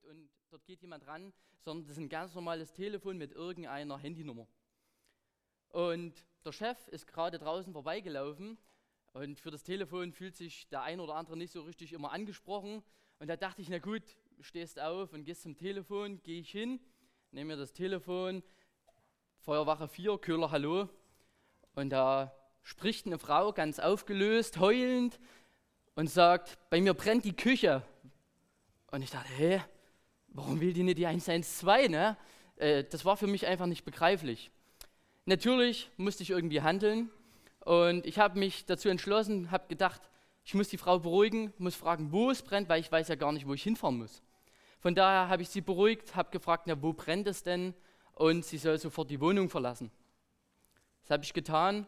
anruft und dort geht jemand ran, sondern das ist ein ganz normales Telefon mit irgendeiner Handynummer. Und der Chef ist gerade draußen vorbeigelaufen und für das Telefon fühlt sich der ein oder andere nicht so richtig immer angesprochen. Und da dachte ich, na gut, stehst auf und gehst zum Telefon, gehe ich hin, nehme mir das Telefon, Feuerwache 4, Köhler, hallo. Und da spricht eine Frau ganz aufgelöst, heulend und sagt, bei mir brennt die Küche. Und ich dachte, hä, warum will die nicht die 112, ne? Äh, das war für mich einfach nicht begreiflich. Natürlich musste ich irgendwie handeln und ich habe mich dazu entschlossen, habe gedacht, ich muss die Frau beruhigen, muss fragen, wo es brennt, weil ich weiß ja gar nicht, wo ich hinfahren muss. Von daher habe ich sie beruhigt, habe gefragt, na, wo brennt es denn? Und sie soll sofort die Wohnung verlassen. Das habe ich getan.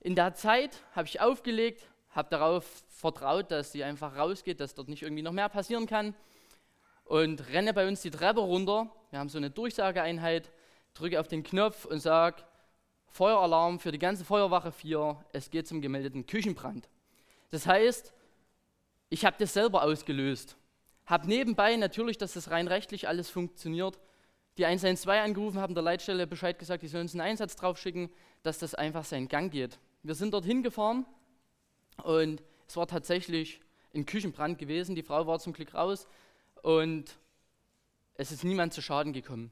In der Zeit habe ich aufgelegt, habe darauf vertraut, dass sie einfach rausgeht, dass dort nicht irgendwie noch mehr passieren kann. Und renne bei uns die Treppe runter. Wir haben so eine Durchsageeinheit, drücke auf den Knopf und sage, Feueralarm für die ganze Feuerwache 4, es geht zum gemeldeten Küchenbrand. Das heißt, ich habe das selber ausgelöst. Habe nebenbei natürlich, dass das rein rechtlich alles funktioniert, die 112 angerufen, haben der Leitstelle Bescheid gesagt, die sollen uns einen Einsatz drauf schicken, dass das einfach seinen Gang geht. Wir sind dorthin gefahren und es war tatsächlich ein Küchenbrand gewesen. Die Frau war zum Glück raus und es ist niemand zu Schaden gekommen.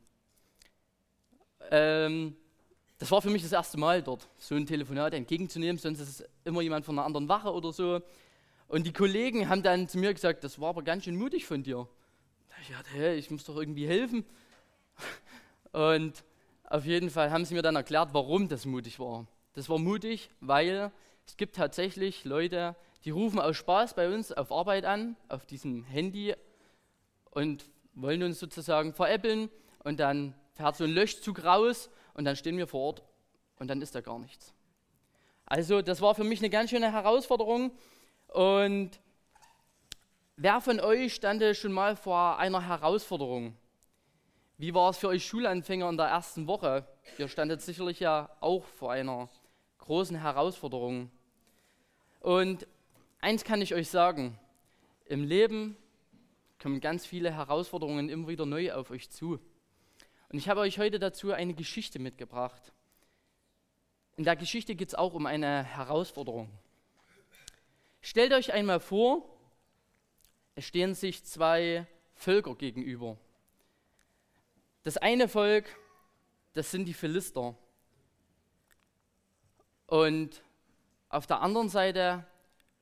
Ähm, das war für mich das erste Mal dort, so ein Telefonat entgegenzunehmen, sonst ist es immer jemand von einer anderen Wache oder so. Und die Kollegen haben dann zu mir gesagt, das war aber ganz schön mutig von dir. Ich dachte, hey, ich muss doch irgendwie helfen. Und auf jeden Fall haben sie mir dann erklärt, warum das mutig war. Das war mutig, weil es gibt tatsächlich Leute, die rufen aus Spaß bei uns auf Arbeit an, auf diesem Handy und wollen uns sozusagen veräppeln und dann fährt so ein Löschzug raus und dann stehen wir vor Ort und dann ist da gar nichts. Also das war für mich eine ganz schöne Herausforderung und wer von euch stand schon mal vor einer Herausforderung? Wie war es für euch Schulanfänger in der ersten Woche? Ihr standet sicherlich ja auch vor einer großen Herausforderung. Und eins kann ich euch sagen, im Leben kommen ganz viele Herausforderungen immer wieder neu auf euch zu. Und ich habe euch heute dazu eine Geschichte mitgebracht. In der Geschichte geht es auch um eine Herausforderung. Stellt euch einmal vor, es stehen sich zwei Völker gegenüber. Das eine Volk, das sind die Philister. Und auf der anderen Seite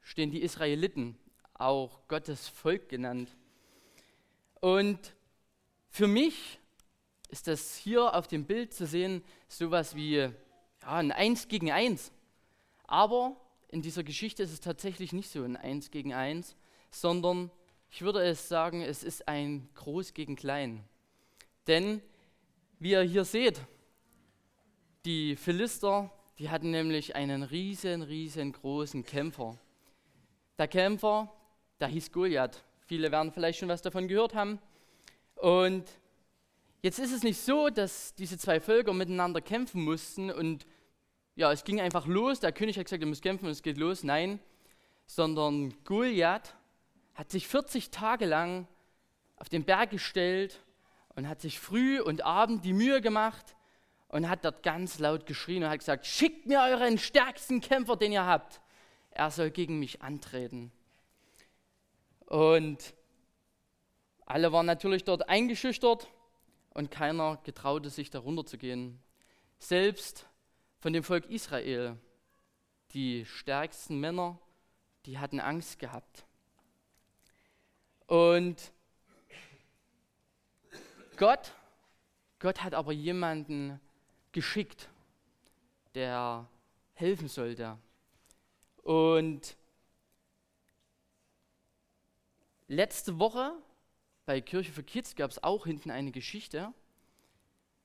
stehen die Israeliten, auch Gottes Volk genannt. Und für mich ist das hier auf dem Bild zu sehen, sowas wie ja, ein Eins gegen Eins. Aber in dieser Geschichte ist es tatsächlich nicht so ein Eins gegen Eins, sondern ich würde es sagen, es ist ein Groß gegen Klein. Denn wie ihr hier seht, die Philister, die hatten nämlich einen riesen, riesengroßen Kämpfer. Der Kämpfer, der hieß Goliath. Viele werden vielleicht schon was davon gehört haben. Und Jetzt ist es nicht so, dass diese zwei Völker miteinander kämpfen mussten und ja, es ging einfach los. Der König hat gesagt, ihr müsst kämpfen und es geht los. Nein, sondern Goliath hat sich 40 Tage lang auf den Berg gestellt und hat sich früh und abend die Mühe gemacht und hat dort ganz laut geschrien und hat gesagt, schickt mir euren stärksten Kämpfer, den ihr habt. Er soll gegen mich antreten. Und alle waren natürlich dort eingeschüchtert und keiner getraute sich darunter zu gehen. Selbst von dem Volk Israel, die stärksten Männer, die hatten Angst gehabt. Und Gott, Gott hat aber jemanden geschickt, der helfen sollte. Und letzte Woche bei Kirche für Kids gab es auch hinten eine Geschichte.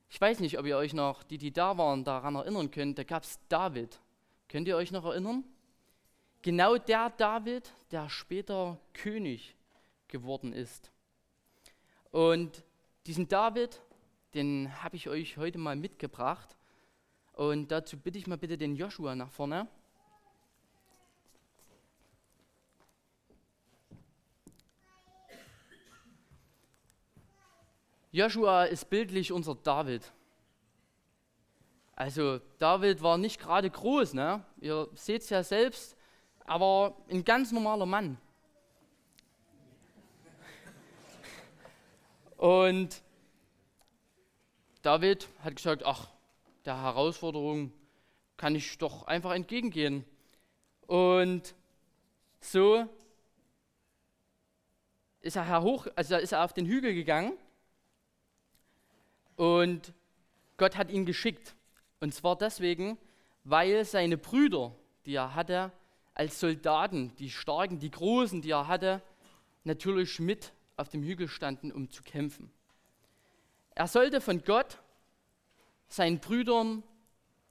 Ich weiß nicht, ob ihr euch noch, die, die da waren, daran erinnern könnt. Da gab es David. Könnt ihr euch noch erinnern? Genau der David, der später König geworden ist. Und diesen David, den habe ich euch heute mal mitgebracht. Und dazu bitte ich mal bitte den Joshua nach vorne. Joshua ist bildlich unser David. Also David war nicht gerade groß, ne? ihr seht es ja selbst, aber ein ganz normaler Mann. Und David hat gesagt, ach, der Herausforderung kann ich doch einfach entgegengehen. Und so ist er hoch, also ist er auf den Hügel gegangen und Gott hat ihn geschickt. Und zwar deswegen, weil seine Brüder, die er hatte, als Soldaten, die starken, die großen, die er hatte, natürlich mit auf dem Hügel standen, um zu kämpfen. Er sollte von Gott seinen Brüdern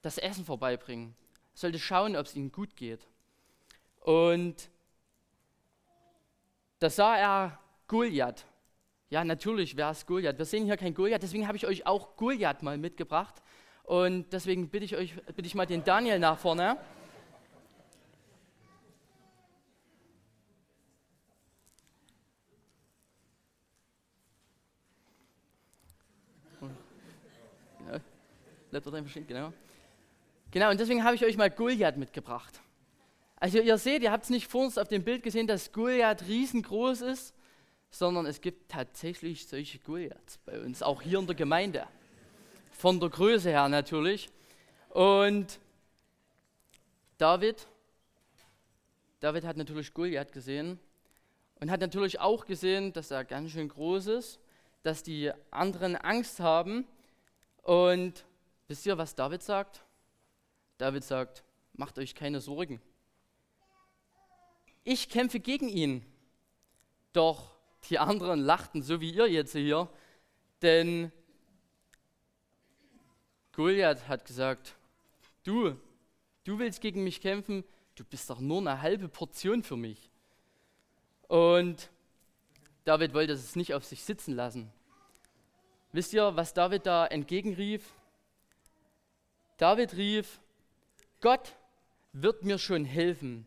das Essen vorbeibringen, er sollte schauen, ob es ihnen gut geht. Und da sah er Goliath. Ja, natürlich wäre es Goliath. Wir sehen hier kein Goliath, deswegen habe ich euch auch Goliath mal mitgebracht. Und deswegen bitte ich euch, bitte ich mal den Daniel nach vorne. Genau. Genau, und deswegen habe ich euch mal Goliath mitgebracht. Also ihr seht, ihr habt es nicht vor uns auf dem Bild gesehen, dass Goliath riesengroß ist, sondern es gibt tatsächlich solche Goliaths bei uns, auch hier in der Gemeinde. Von der Größe her natürlich. Und David, David hat natürlich Goliath gesehen und hat natürlich auch gesehen, dass er ganz schön groß ist, dass die anderen Angst haben. Und wisst ihr, was David sagt? David sagt, macht euch keine Sorgen. Ich kämpfe gegen ihn. Doch die anderen lachten, so wie ihr jetzt hier, denn Goliath hat gesagt, du, du willst gegen mich kämpfen, du bist doch nur eine halbe Portion für mich. Und David wollte es nicht auf sich sitzen lassen. Wisst ihr, was David da entgegenrief? David rief, Gott wird mir schon helfen,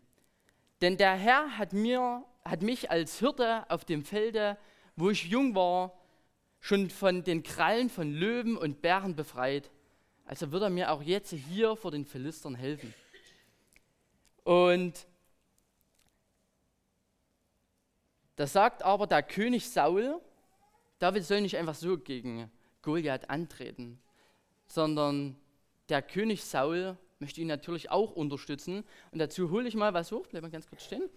denn der Herr hat, mir, hat mich als Hirte auf dem Felde, wo ich jung war, schon von den Krallen von Löwen und Bären befreit. Also wird er mir auch jetzt hier vor den Philistern helfen. Und da sagt aber der König Saul, David soll nicht einfach so gegen Goliath antreten, sondern der König Saul möchte ihn natürlich auch unterstützen. Und dazu hole ich mal was hoch, bleiben wir ganz kurz stehen.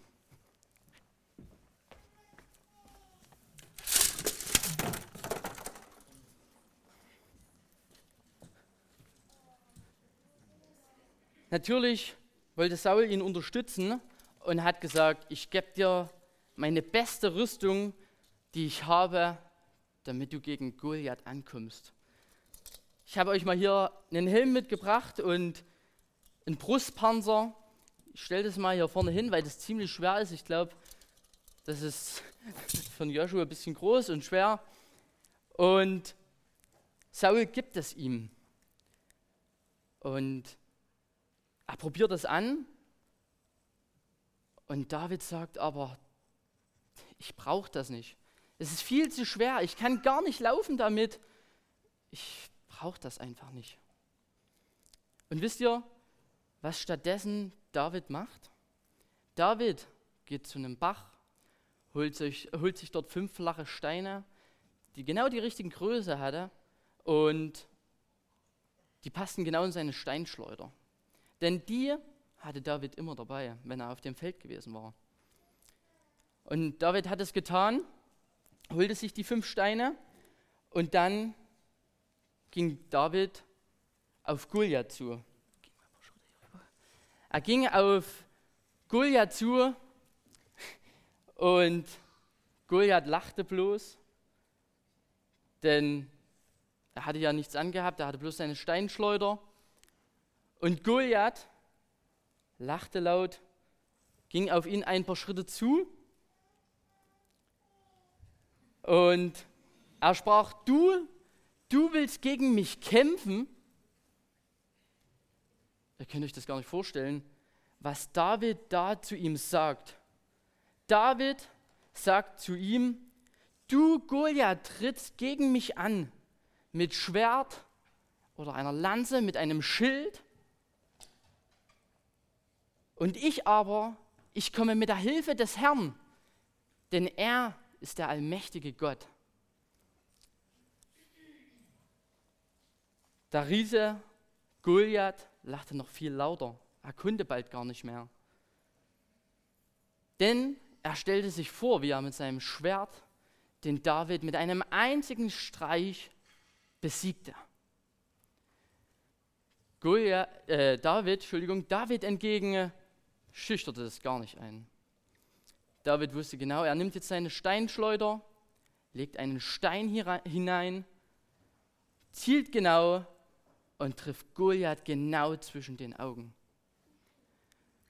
Natürlich wollte Saul ihn unterstützen und hat gesagt, ich gebe dir meine beste Rüstung, die ich habe, damit du gegen Goliath ankommst. Ich habe euch mal hier einen Helm mitgebracht und ein Brustpanzer. Ich stelle das mal hier vorne hin, weil das ziemlich schwer ist. Ich glaube, das ist von Joshua ein bisschen groß und schwer. Und Saul gibt es ihm. Und er probiert das an. Und David sagt aber, ich brauche das nicht. Es ist viel zu schwer. Ich kann gar nicht laufen damit. Ich brauche das einfach nicht. Und wisst ihr, was stattdessen David macht? David geht zu einem Bach, holt sich, holt sich dort fünf flache Steine, die genau die richtigen Größe hatte und die passten genau in seine Steinschleuder. Denn die hatte David immer dabei, wenn er auf dem Feld gewesen war. Und David hat es getan, holte sich die fünf Steine und dann ging David auf Goliath zu. Er ging auf Goliath zu und Goliath lachte bloß, denn er hatte ja nichts angehabt, er hatte bloß seine Steinschleuder. Und Goliath lachte laut, ging auf ihn ein paar Schritte zu und er sprach, du, du willst gegen mich kämpfen? Ihr könnt euch das gar nicht vorstellen, was David da zu ihm sagt. David sagt zu ihm, du Goliath trittst gegen mich an mit Schwert oder einer Lanze, mit einem Schild. Und ich aber, ich komme mit der Hilfe des Herrn, denn er ist der allmächtige Gott. Der Riese Goliath lachte noch viel lauter. Er konnte bald gar nicht mehr. Denn er stellte sich vor, wie er mit seinem Schwert den David mit einem einzigen Streich besiegte. Goliath, äh, David, Entschuldigung, David entgegen schüchterte es gar nicht ein. David wusste genau, er nimmt jetzt seine Steinschleuder, legt einen Stein hinein, zielt genau und trifft Goliath genau zwischen den Augen.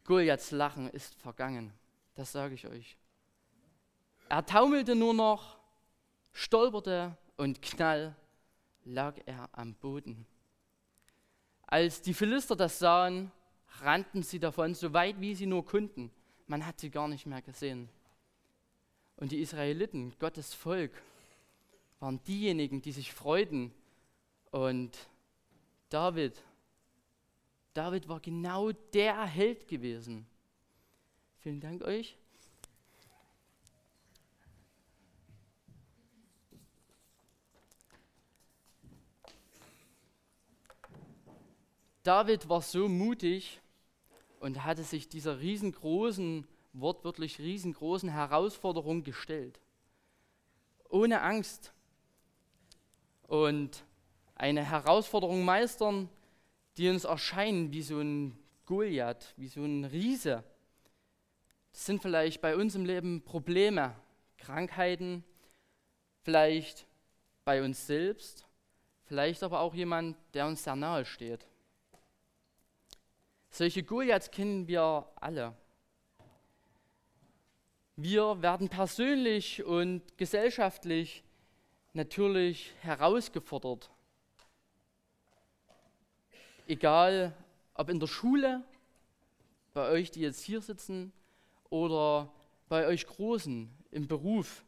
Goliaths Lachen ist vergangen, das sage ich euch. Er taumelte nur noch, stolperte und knall lag er am Boden. Als die Philister das sahen, rannten sie davon, so weit wie sie nur konnten. Man hat sie gar nicht mehr gesehen. Und die Israeliten, Gottes Volk, waren diejenigen, die sich freuten. Und David, David war genau der Held gewesen. Vielen Dank euch. David war so mutig und hatte sich dieser riesengroßen, wortwörtlich riesengroßen Herausforderung gestellt. Ohne Angst. Und eine Herausforderung meistern, die uns erscheinen wie so ein Goliath, wie so ein Riese. Das sind vielleicht bei uns im Leben Probleme, Krankheiten, vielleicht bei uns selbst, vielleicht aber auch jemand, der uns sehr nahe steht. Solche Goliaths kennen wir alle. Wir werden persönlich und gesellschaftlich natürlich herausgefordert. Egal, ob in der Schule, bei euch, die jetzt hier sitzen, oder bei euch Großen im Beruf,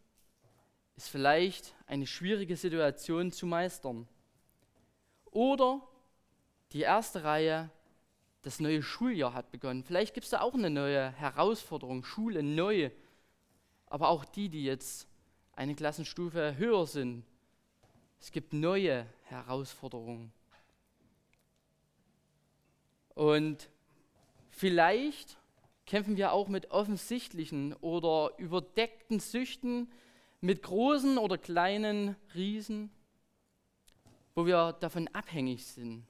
ist vielleicht eine schwierige Situation zu meistern. Oder die erste Reihe das neue Schuljahr hat begonnen. Vielleicht gibt es da auch eine neue Herausforderung, Schule neu. Aber auch die, die jetzt eine Klassenstufe höher sind. Es gibt neue Herausforderungen. Und vielleicht kämpfen wir auch mit offensichtlichen oder überdeckten Süchten, mit großen oder kleinen Riesen, wo wir davon abhängig sind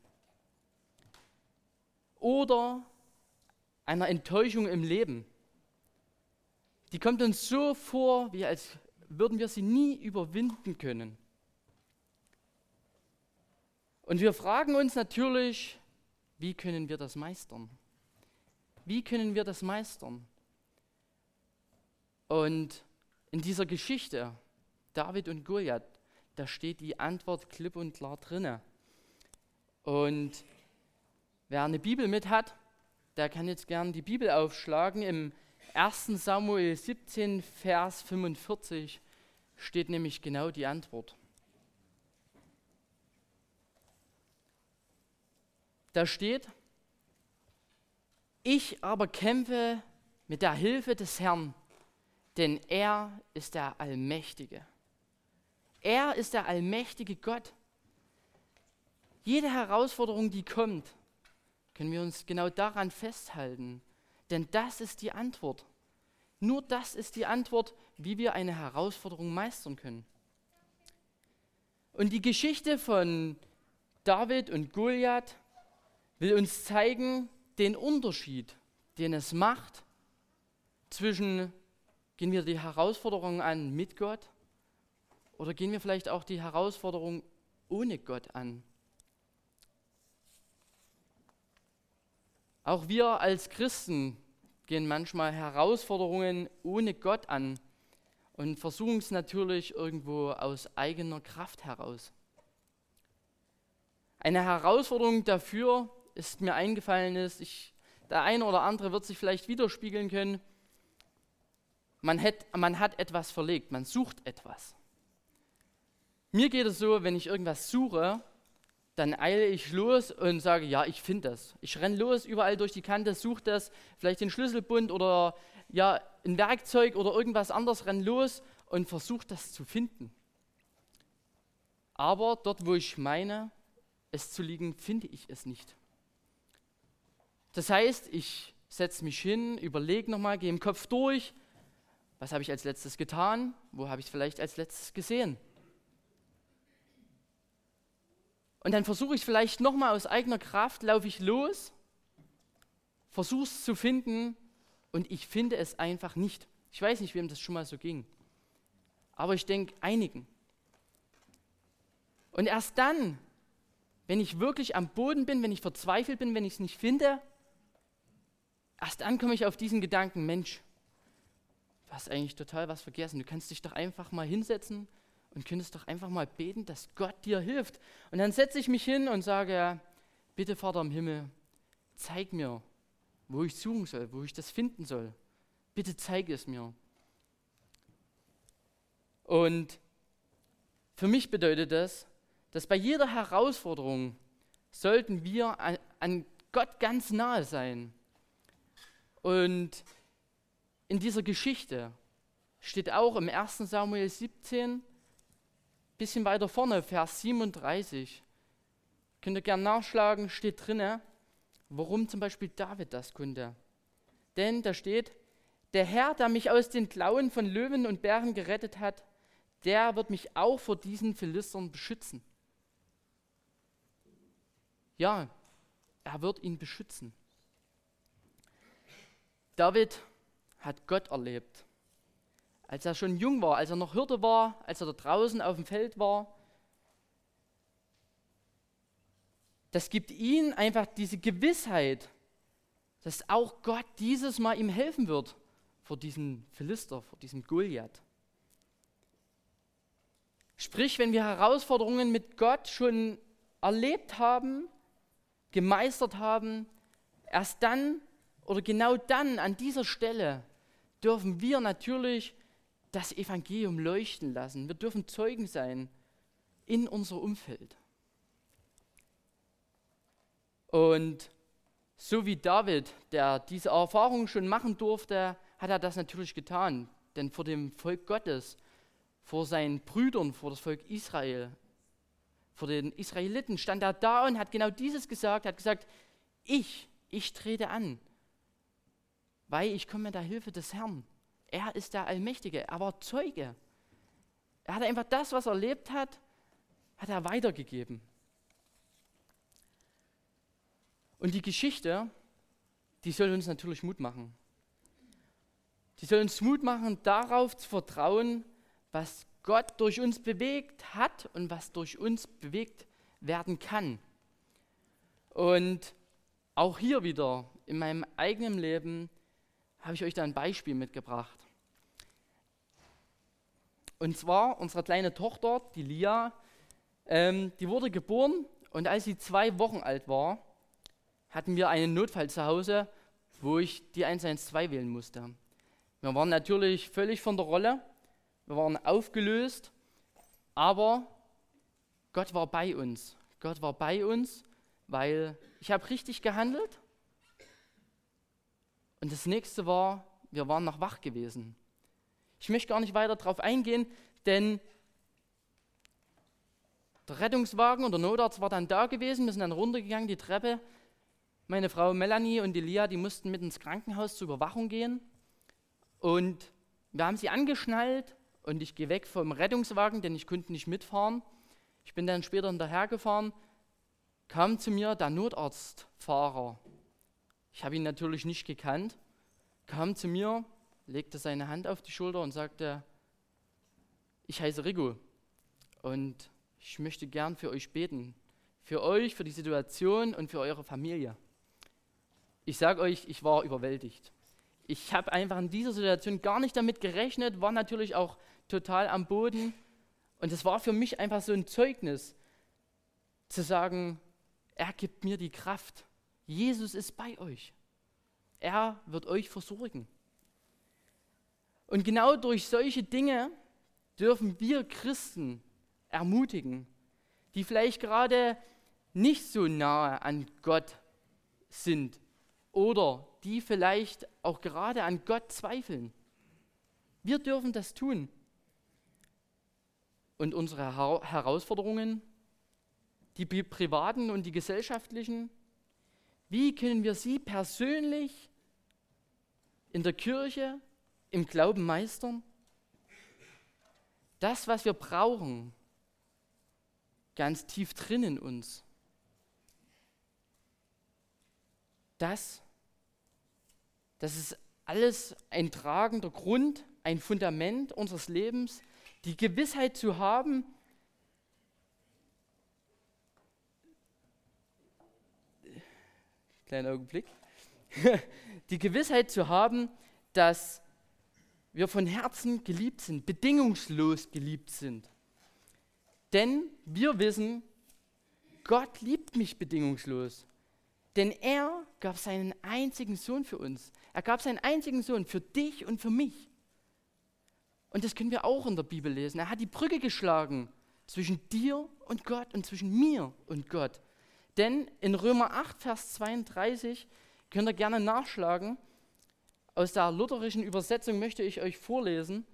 oder einer Enttäuschung im Leben. Die kommt uns so vor, wie als würden wir sie nie überwinden können. Und wir fragen uns natürlich, wie können wir das meistern? Wie können wir das meistern? Und in dieser Geschichte, David und Goliath, da steht die Antwort klipp und klar drinne. Und Wer eine Bibel mit hat, der kann jetzt gern die Bibel aufschlagen. Im 1. Samuel 17, Vers 45 steht nämlich genau die Antwort. Da steht, ich aber kämpfe mit der Hilfe des Herrn, denn er ist der Allmächtige. Er ist der allmächtige Gott. Jede Herausforderung, die kommt, können wir uns genau daran festhalten. Denn das ist die Antwort. Nur das ist die Antwort, wie wir eine Herausforderung meistern können. Und die Geschichte von David und Goliath will uns zeigen den Unterschied, den es macht zwischen, gehen wir die Herausforderung an mit Gott oder gehen wir vielleicht auch die Herausforderung ohne Gott an. Auch wir als Christen gehen manchmal Herausforderungen ohne Gott an und versuchen es natürlich irgendwo aus eigener Kraft heraus. Eine Herausforderung dafür ist mir eingefallen ist, ich, der eine oder andere wird sich vielleicht widerspiegeln können, man hat, man hat etwas verlegt, man sucht etwas. Mir geht es so, wenn ich irgendwas suche, dann eile ich los und sage, ja, ich finde das. Ich renne los, überall durch die Kante, suche das, vielleicht den Schlüsselbund oder ja, ein Werkzeug oder irgendwas anderes, renne los und versuche das zu finden. Aber dort, wo ich meine, es zu liegen, finde ich es nicht. Das heißt, ich setze mich hin, überlege nochmal, gehe im Kopf durch, was habe ich als letztes getan, wo habe ich es vielleicht als letztes gesehen. Und dann versuche ich vielleicht nochmal aus eigener Kraft, laufe ich los, versuche es zu finden und ich finde es einfach nicht. Ich weiß nicht, wem das schon mal so ging. Aber ich denke einigen. Und erst dann, wenn ich wirklich am Boden bin, wenn ich verzweifelt bin, wenn ich es nicht finde, erst dann komme ich auf diesen Gedanken, Mensch, du hast eigentlich total was vergessen. Du kannst dich doch einfach mal hinsetzen und könntest doch einfach mal beten, dass Gott dir hilft. Und dann setze ich mich hin und sage, bitte Vater im Himmel, zeig mir, wo ich suchen soll, wo ich das finden soll. Bitte zeig es mir. Und für mich bedeutet das, dass bei jeder Herausforderung sollten wir an, Gott ganz nahe sein. Und in dieser Geschichte steht auch im 1 Samuel 17, bisschen weiter vorne, Vers 37. Könnt ihr gerne nachschlagen, steht drinne, warum zum Beispiel David das konnte. Denn da steht, der Herr, der mich aus den Klauen von Löwen und Bären gerettet hat, der wird mich auch vor diesen Philistern beschützen. Ja, er wird ihn beschützen. David hat Gott erlebt als er schon jung war, als er noch Hirte war, als er da draußen auf dem Feld war. Das gibt ihm einfach diese Gewissheit, dass auch Gott dieses Mal ihm helfen wird vor diesem Philister, vor diesem Goliath. Sprich, wenn wir Herausforderungen mit Gott schon erlebt haben, gemeistert haben, erst dann oder genau dann an dieser Stelle dürfen wir natürlich das Evangelium leuchten lassen. Wir dürfen Zeugen sein in unser Umfeld. Und so wie David, der diese Erfahrung schon machen durfte, hat er das natürlich getan. Denn vor dem Volk Gottes, vor seinen Brüdern, vor das Volk Israel, vor den Israeliten stand er da und hat genau dieses gesagt, hat gesagt, ich, ich trete an, weil ich komme mit der Hilfe des Herrn. Er ist der Allmächtige, er war Zeuge. Er hat einfach das, was er erlebt hat, hat er weitergegeben. Und die Geschichte, die soll uns natürlich Mut machen. Die soll uns Mut machen, darauf zu vertrauen, was Gott durch uns bewegt hat und was durch uns bewegt werden kann. Und auch hier wieder in meinem eigenen Leben habe ich euch da ein Beispiel mitgebracht. Und zwar unsere kleine Tochter, die Lia, ähm, die wurde geboren und als sie zwei Wochen alt war, hatten wir einen Notfall zu Hause, wo ich die 112 wählen musste. Wir waren natürlich völlig von der Rolle, wir waren aufgelöst, aber Gott war bei uns. Gott war bei uns, weil ich habe richtig gehandelt und das nächste war, wir waren noch wach gewesen. Ich möchte gar nicht weiter darauf eingehen, denn der Rettungswagen und der Notarzt war dann da gewesen, wir sind dann runtergegangen, die Treppe. Meine Frau Melanie und Elia, die mussten mit ins Krankenhaus zur Überwachung gehen. Und wir haben sie angeschnallt und ich gehe weg vom Rettungswagen, denn ich konnte nicht mitfahren. Ich bin dann später hinterhergefahren, kam zu mir der Notarztfahrer ich habe ihn natürlich nicht gekannt, kam zu mir, legte seine Hand auf die Schulter und sagte, ich heiße Rigo und ich möchte gern für euch beten. Für euch, für die Situation und für eure Familie. Ich sage euch, ich war überwältigt. Ich habe einfach in dieser Situation gar nicht damit gerechnet, war natürlich auch total am Boden. Und es war für mich einfach so ein Zeugnis, zu sagen, er gibt mir die Kraft, Jesus ist bei euch. Er wird euch versorgen. Und genau durch solche Dinge dürfen wir Christen ermutigen, die vielleicht gerade nicht so nahe an Gott sind oder die vielleicht auch gerade an Gott zweifeln. Wir dürfen das tun. Und unsere Herausforderungen, die privaten und die gesellschaftlichen, wie können wir sie persönlich in der Kirche, im Glauben meistern? Das, was wir brauchen, ganz tief drin in uns, das, das ist alles ein tragender Grund, ein Fundament unseres Lebens, die Gewissheit zu haben, kleiner Augenblick, die Gewissheit zu haben, dass wir von Herzen geliebt sind, bedingungslos geliebt sind. Denn wir wissen, Gott liebt mich bedingungslos. Denn er gab seinen einzigen Sohn für uns. Er gab seinen einzigen Sohn für dich und für mich. Und das können wir auch in der Bibel lesen. Er hat die Brücke geschlagen zwischen dir und Gott und zwischen mir und Gott. Denn in Römer 8, Vers 32 könnt ihr gerne nachschlagen. Aus der lutherischen Übersetzung möchte ich euch vorlesen.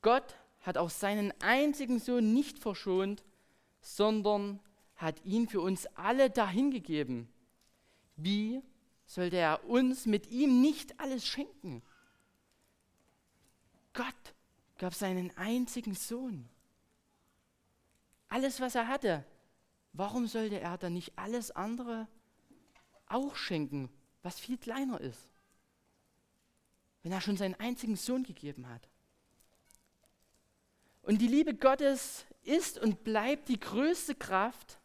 Gott hat auch seinen einzigen Sohn nicht verschont, sondern hat ihn für uns alle dahingegeben. Wie sollte er uns mit ihm nicht alles schenken? Gott gab seinen einzigen Sohn. Alles, was er hatte. Warum sollte er dann nicht alles andere auch schenken, was viel kleiner ist? Wenn er schon seinen einzigen Sohn gegeben hat. Und die Liebe Gottes ist und bleibt die größte Kraft,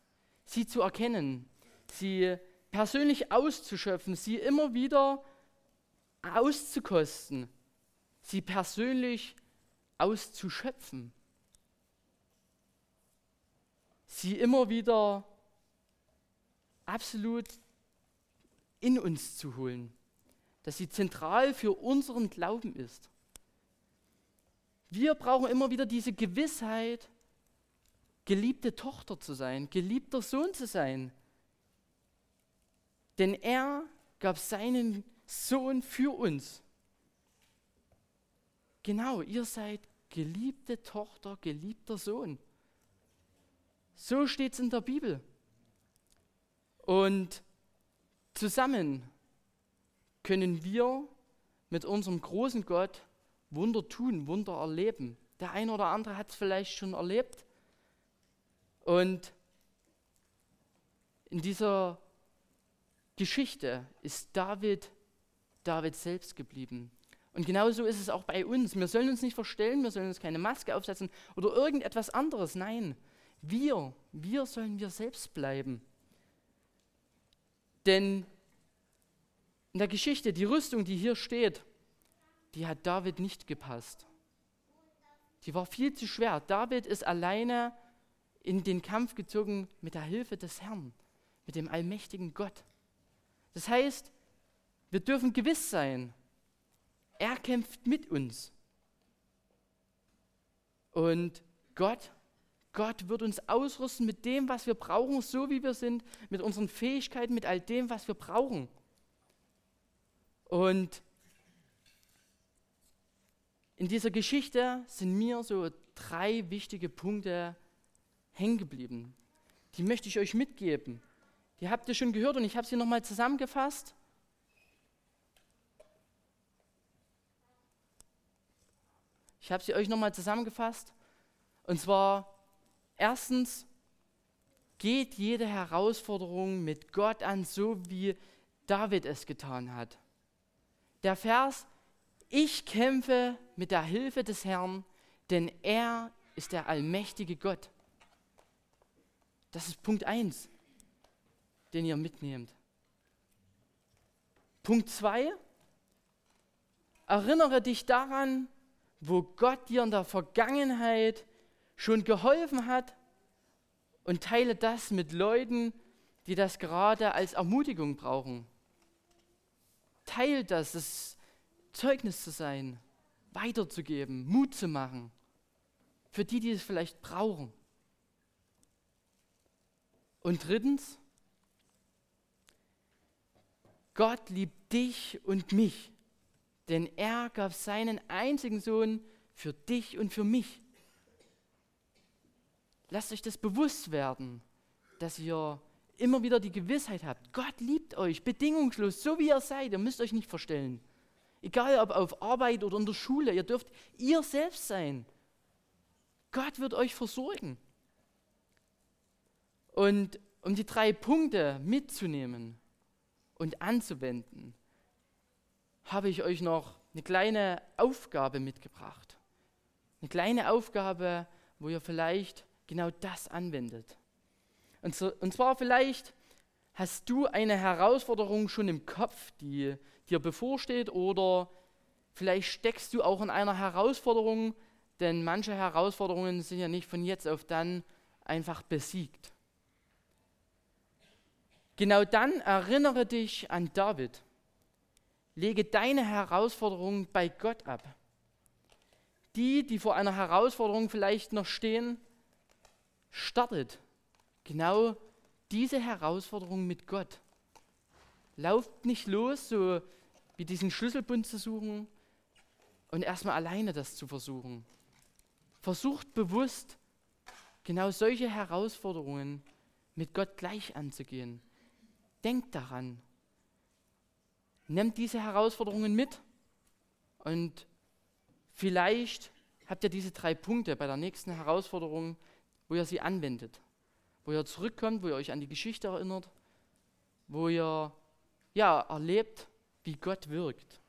sie zu erkennen, sie persönlich auszuschöpfen, sie immer wieder auszukosten, sie persönlich auszuschöpfen, sie immer wieder absolut in uns zu holen, dass sie zentral für unseren Glauben ist. Wir brauchen immer wieder diese Gewissheit, geliebte Tochter zu sein, geliebter Sohn zu sein. Denn er gab seinen Sohn für uns. Genau, ihr seid geliebte Tochter, geliebter Sohn. So steht es in der Bibel. Und zusammen können wir mit unserem großen Gott Wunder tun, Wunder erleben. Der eine oder andere hat es vielleicht schon erlebt. Und in dieser Geschichte ist David David selbst geblieben. Und genauso ist es auch bei uns. Wir sollen uns nicht verstellen, wir sollen uns keine Maske aufsetzen oder irgendetwas anderes. Nein, wir, wir sollen wir selbst bleiben. Denn in der Geschichte, die Rüstung, die hier steht, die hat David nicht gepasst. Die war viel zu schwer. David ist alleine in den Kampf gezogen mit der Hilfe des Herrn, mit dem allmächtigen Gott. Das heißt, wir dürfen gewiss sein, er kämpft mit uns. Und Gott, Gott wird uns ausrüsten mit dem, was wir brauchen, so wie wir sind, mit unseren Fähigkeiten, mit all dem, was wir brauchen. Und in dieser Geschichte sind mir so drei wichtige Punkte hängen geblieben. Die möchte ich euch mitgeben. Die habt ihr schon gehört und ich habe sie nochmal zusammengefasst. Ich habe sie euch nochmal zusammengefasst. Und zwar, erstens, geht jede Herausforderung mit Gott an, so wie David es getan hat. Der Vers ich kämpfe mit der Hilfe des Herrn, denn er ist der allmächtige Gott. Das ist Punkt 1, den ihr mitnehmt. Punkt 2, erinnere dich daran, wo Gott dir in der Vergangenheit schon geholfen hat und teile das mit Leuten, die das gerade als Ermutigung brauchen. Teile das, das Zeugnis zu sein, weiterzugeben, Mut zu machen. Für die, die es vielleicht brauchen. Und drittens, Gott liebt dich und mich, denn er gab seinen einzigen Sohn für dich und für mich. Lasst euch das bewusst werden, dass ihr immer wieder die Gewissheit habt, Gott liebt euch bedingungslos, so wie ihr seid. Ihr müsst euch nicht verstellen. Egal ob auf Arbeit oder in der Schule, ihr dürft ihr selbst sein. Gott wird euch versorgen. Und um die drei Punkte mitzunehmen und anzuwenden, habe ich euch noch eine kleine Aufgabe mitgebracht. Eine kleine Aufgabe, wo ihr vielleicht genau das anwendet. Und, so, und zwar vielleicht hast du eine Herausforderung schon im Kopf, die dir bevorsteht, oder vielleicht steckst du auch in einer Herausforderung, denn manche Herausforderungen sind ja nicht von jetzt auf dann einfach besiegt. Genau dann erinnere dich an David. Lege deine Herausforderung bei Gott ab. Die, die vor einer Herausforderung vielleicht noch stehen, startet genau diese Herausforderung mit Gott. Lauft nicht los, so wie diesen Schlüsselbund zu suchen und erstmal alleine das zu versuchen. Versucht bewusst, genau solche Herausforderungen mit Gott gleich anzugehen. Denkt daran. Nehmt diese Herausforderungen mit und vielleicht habt ihr diese drei Punkte bei der nächsten Herausforderung, wo ihr sie anwendet wo ihr zurückkommt, wo ihr euch an die Geschichte erinnert, wo ihr ja, erlebt, wie Gott wirkt.